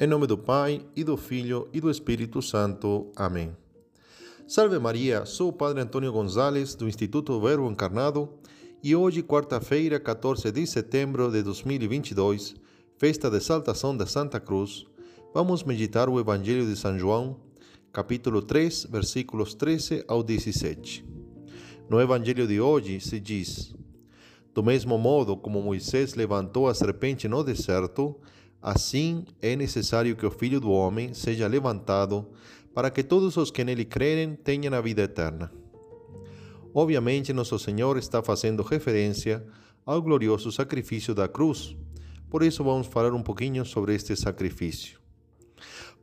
Em nome do Pai, e do Filho, e do Espírito Santo. Amém. Salve Maria, sou o Padre Antônio Gonzalez, do Instituto Verbo Encarnado, e hoje, quarta-feira, 14 de setembro de 2022, festa de exaltação da Santa Cruz, vamos meditar o Evangelho de São João, capítulo 3, versículos 13 ao 17. No Evangelho de hoje se diz: Do mesmo modo como Moisés levantou a serpente no deserto, Assim é necessário que o Filho do Homem seja levantado, para que todos os que nele crerem tenham a vida eterna. Obviamente, Nosso Senhor está fazendo referência ao glorioso sacrifício da cruz, por isso vamos falar um pouquinho sobre este sacrifício.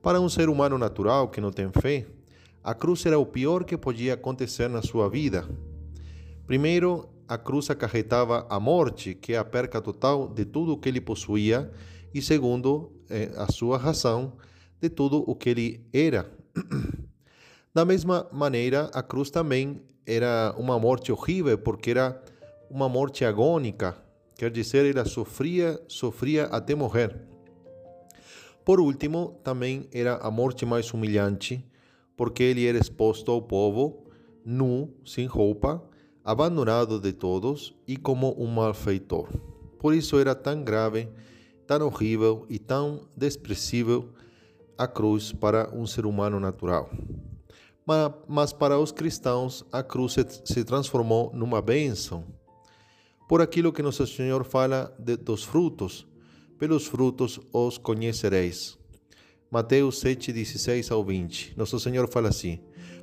Para um ser humano natural que não tem fé, a cruz era o pior que podia acontecer na sua vida. Primeiro, a cruz acarretava a morte, que é a perca total de tudo o que ele possuía e segundo eh, a sua razão de tudo o que ele era. Da mesma maneira, a cruz também era uma morte horrível, porque era uma morte agônica, quer dizer, ele sofria, sofria até morrer. Por último, também era a morte mais humilhante, porque ele era exposto ao povo, nu, sem roupa, abandonado de todos e como um malfeitor. Por isso era tão grave tão horrível e tão desprezível a cruz para um ser humano natural. Mas para os cristãos, a cruz se transformou numa bênção. Por aquilo que Nosso Senhor fala de, dos frutos, pelos frutos os conhecereis. Mateus 7, 16 ao 20. Nosso Senhor fala assim: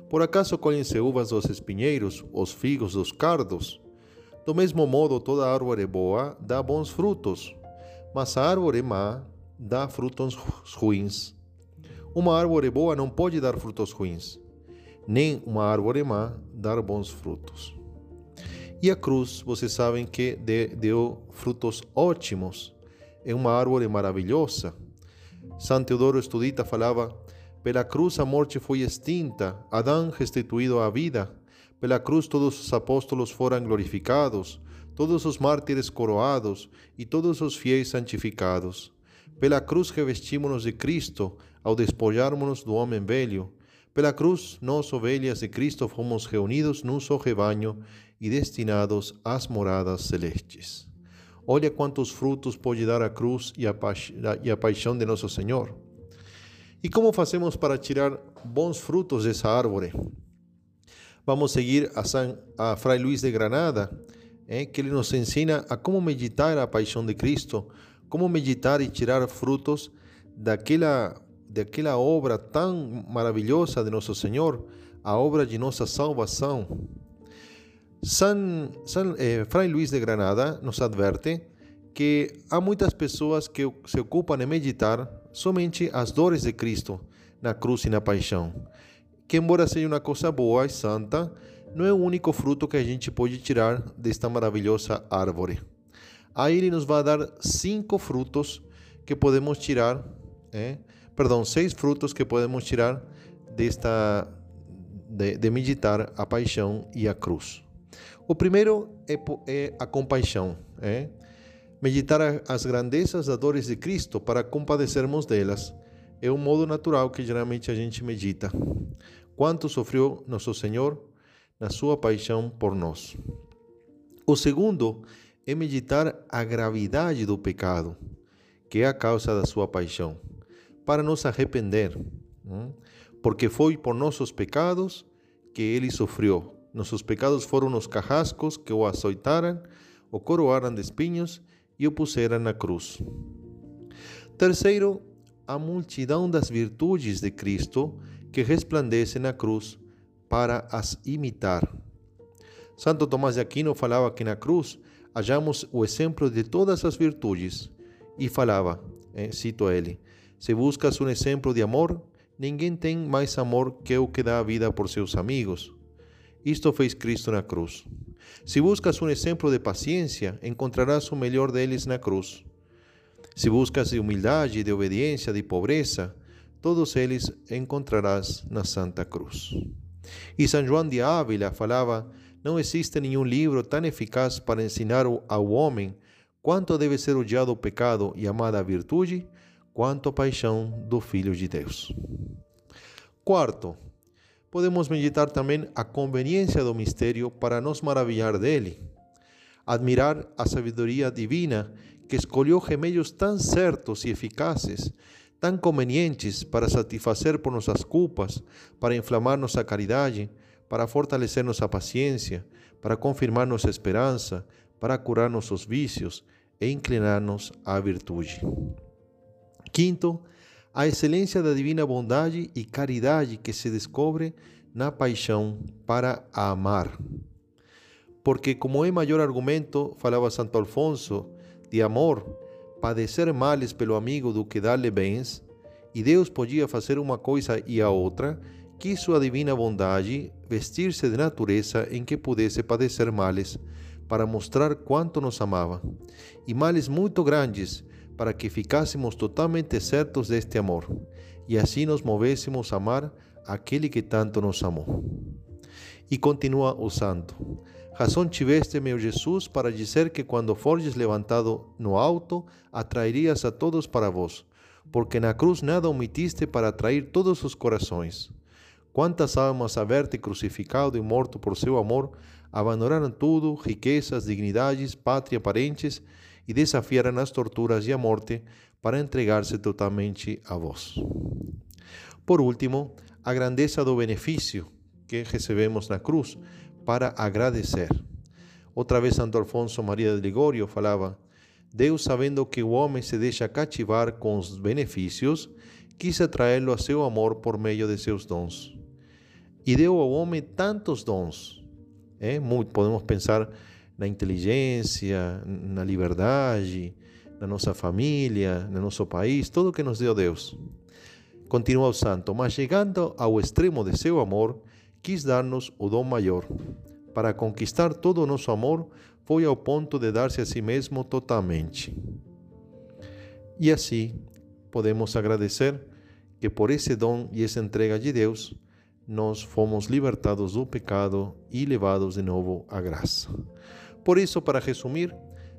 Por acaso colhem-se uvas dos espinheiros, os figos dos cardos? Do mesmo modo, toda árvore boa dá bons frutos, mas a árvore má dá frutos ruins. Uma árvore boa não pode dar frutos ruins, nem uma árvore má dar bons frutos. E a cruz, vocês sabem que deu frutos ótimos. É uma árvore maravilhosa. São Teodoro Estudita falava: pela cruz a morte foi extinta, Adão restituído à vida. Pela cruz todos os apóstolos foram glorificados, todos os mártires coroados e todos os fiéis santificados. Pela cruz revestimos-nos de Cristo ao despojarmos-nos do homem velho. Pela cruz, nós, ovelhas de Cristo, fomos reunidos num só rebanho e destinados às moradas celestes. Olha quantos frutos pode dar a cruz a, e a paixão de nosso Senhor. E como fazemos para tirar bons frutos dessa árvore? Vamos seguir a, San, a Fray Luís de Granada, é, que ele nos ensina a como meditar a paixão de Cristo, como meditar e tirar frutos daquela, daquela obra tão maravilhosa de nosso Senhor, a obra de nossa salvação. San, San eh, Fray Luís de Granada nos adverte que há muitas pessoas que se ocupam em meditar somente as dores de Cristo na cruz e na paixão, que embora seja uma coisa boa e santa, não é o único fruto que a gente pode tirar desta maravilhosa árvore. Aí ele nos vai dar cinco frutos que podemos tirar, é? perdão, seis frutos que podemos tirar desta de, de meditar a paixão e a cruz. O primeiro é, é a compaixão, é? Meditar as grandezas das dores de Cristo para compadecermos delas. É um modo natural que geralmente a gente medita. Quanto sofreu nosso Senhor na sua paixão por nós. O segundo é meditar a gravidade do pecado, que é a causa da sua paixão, para nos arrepender, porque foi por nossos pecados que ele sofreu. Nossos pecados foram os carrascos que o açoitaram, o coroaram de espinhos e o puseram na cruz. Terceiro, a multidão das virtudes de Cristo que resplandece na cruz para as imitar. Santo Tomás de Aquino falava que na cruz hallamos o exemplo de todas as virtudes e falava, eh, cito ele, se buscas um exemplo de amor, ninguém tem mais amor que o que dá a vida por seus amigos. Isto fez Cristo na cruz. Se buscas um exemplo de paciência, encontrarás o melhor deles na cruz. Se buscas de humildade, de obediência, de pobreza, todos eles encontrarás na Santa Cruz. E São João de Ávila falava: não existe nenhum livro tão eficaz para ensinar ao homem quanto deve ser odiado o pecado e amada a virtude, quanto a paixão do Filho de Deus. Quarto, podemos meditar também a conveniência do mistério para nos maravilhar dele, admirar a sabedoria divina que escolheu remedios tão certos e eficazes, tão convenientes para satisfazer por nossas culpas, para inflamar nossa caridade, para fortalecer nossa paciência, para confirmar nossa esperança, para curar nossos vícios e inclinar-nos à virtude. Quinto, a excelência da divina bondade e caridade que se descobre na paixão para amar. Porque, como é maior argumento, falava Santo Alfonso, de amor, padecer males pelo amigo do que dar-lhe bens, e Deus podia fazer uma coisa e a outra, quis sua divina bondade vestir-se de natureza em que pudesse padecer males, para mostrar quanto nos amava, e males muito grandes, para que ficássemos totalmente certos deste amor, e assim nos movêssemos a amar aquele que tanto nos amou. E continua o santo. Razão tiveste, meu Jesus, para dizer que quando fordes levantado no alto, atrairias a todos para vós, porque na cruz nada omitiste para atrair todos os corações. Quantas almas a ver-te crucificado e morto por seu amor, abandonaram tudo, riquezas, dignidades, pátria, parentes, e desafiaram as torturas e a morte para entregar-se totalmente a vós. Por último, a grandeza do benefício que recebemos na cruz para agradecer. Outra vez Santo Alfonso Maria de Ligorio falava: Deus, sabendo que o homem se deixa cativar com os benefícios, quis atraí-lo a seu amor por meio de seus dons. E deu ao homem tantos dons. É? Muito, podemos pensar na inteligência, na liberdade, na nossa família, no nosso país, tudo que nos deu Deus. Continua o santo, mas chegando ao extremo de seu amor, quis dar-nos o dom maior. Para conquistar todo o nosso amor, foi ao ponto de dar-se a si mesmo totalmente. E assim, podemos agradecer que por esse dom e essa entrega de Deus, nós fomos libertados do pecado e levados de novo à graça. Por isso, para resumir,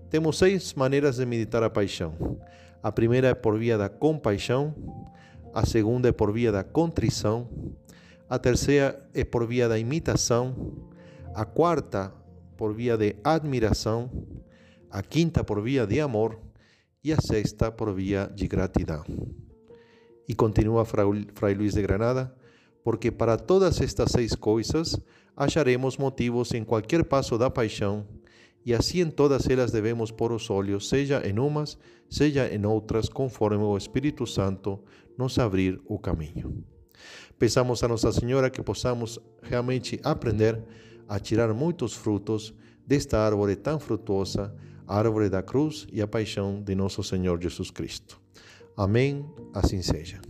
temos seis maneiras de meditar a paixão. A primeira é por via da compaixão, a segunda é por via da contrição, a terceira é por via da imitação, a quarta por via de admiração, a quinta por via de amor e a sexta por via de gratidão. E continua Fray Luís de Granada, porque para todas estas seis coisas acharemos motivos em qualquer passo da paixão e assim em todas elas devemos pôr os olhos, seja em umas, seja em outras, conforme o Espírito Santo nos abrir o caminho. Pensamos a Nossa Senhora que possamos realmente aprender a tirar muitos frutos desta árvore tão frutuosa, árvore da cruz e a paixão de nosso Senhor Jesus Cristo. Amém. Assim seja.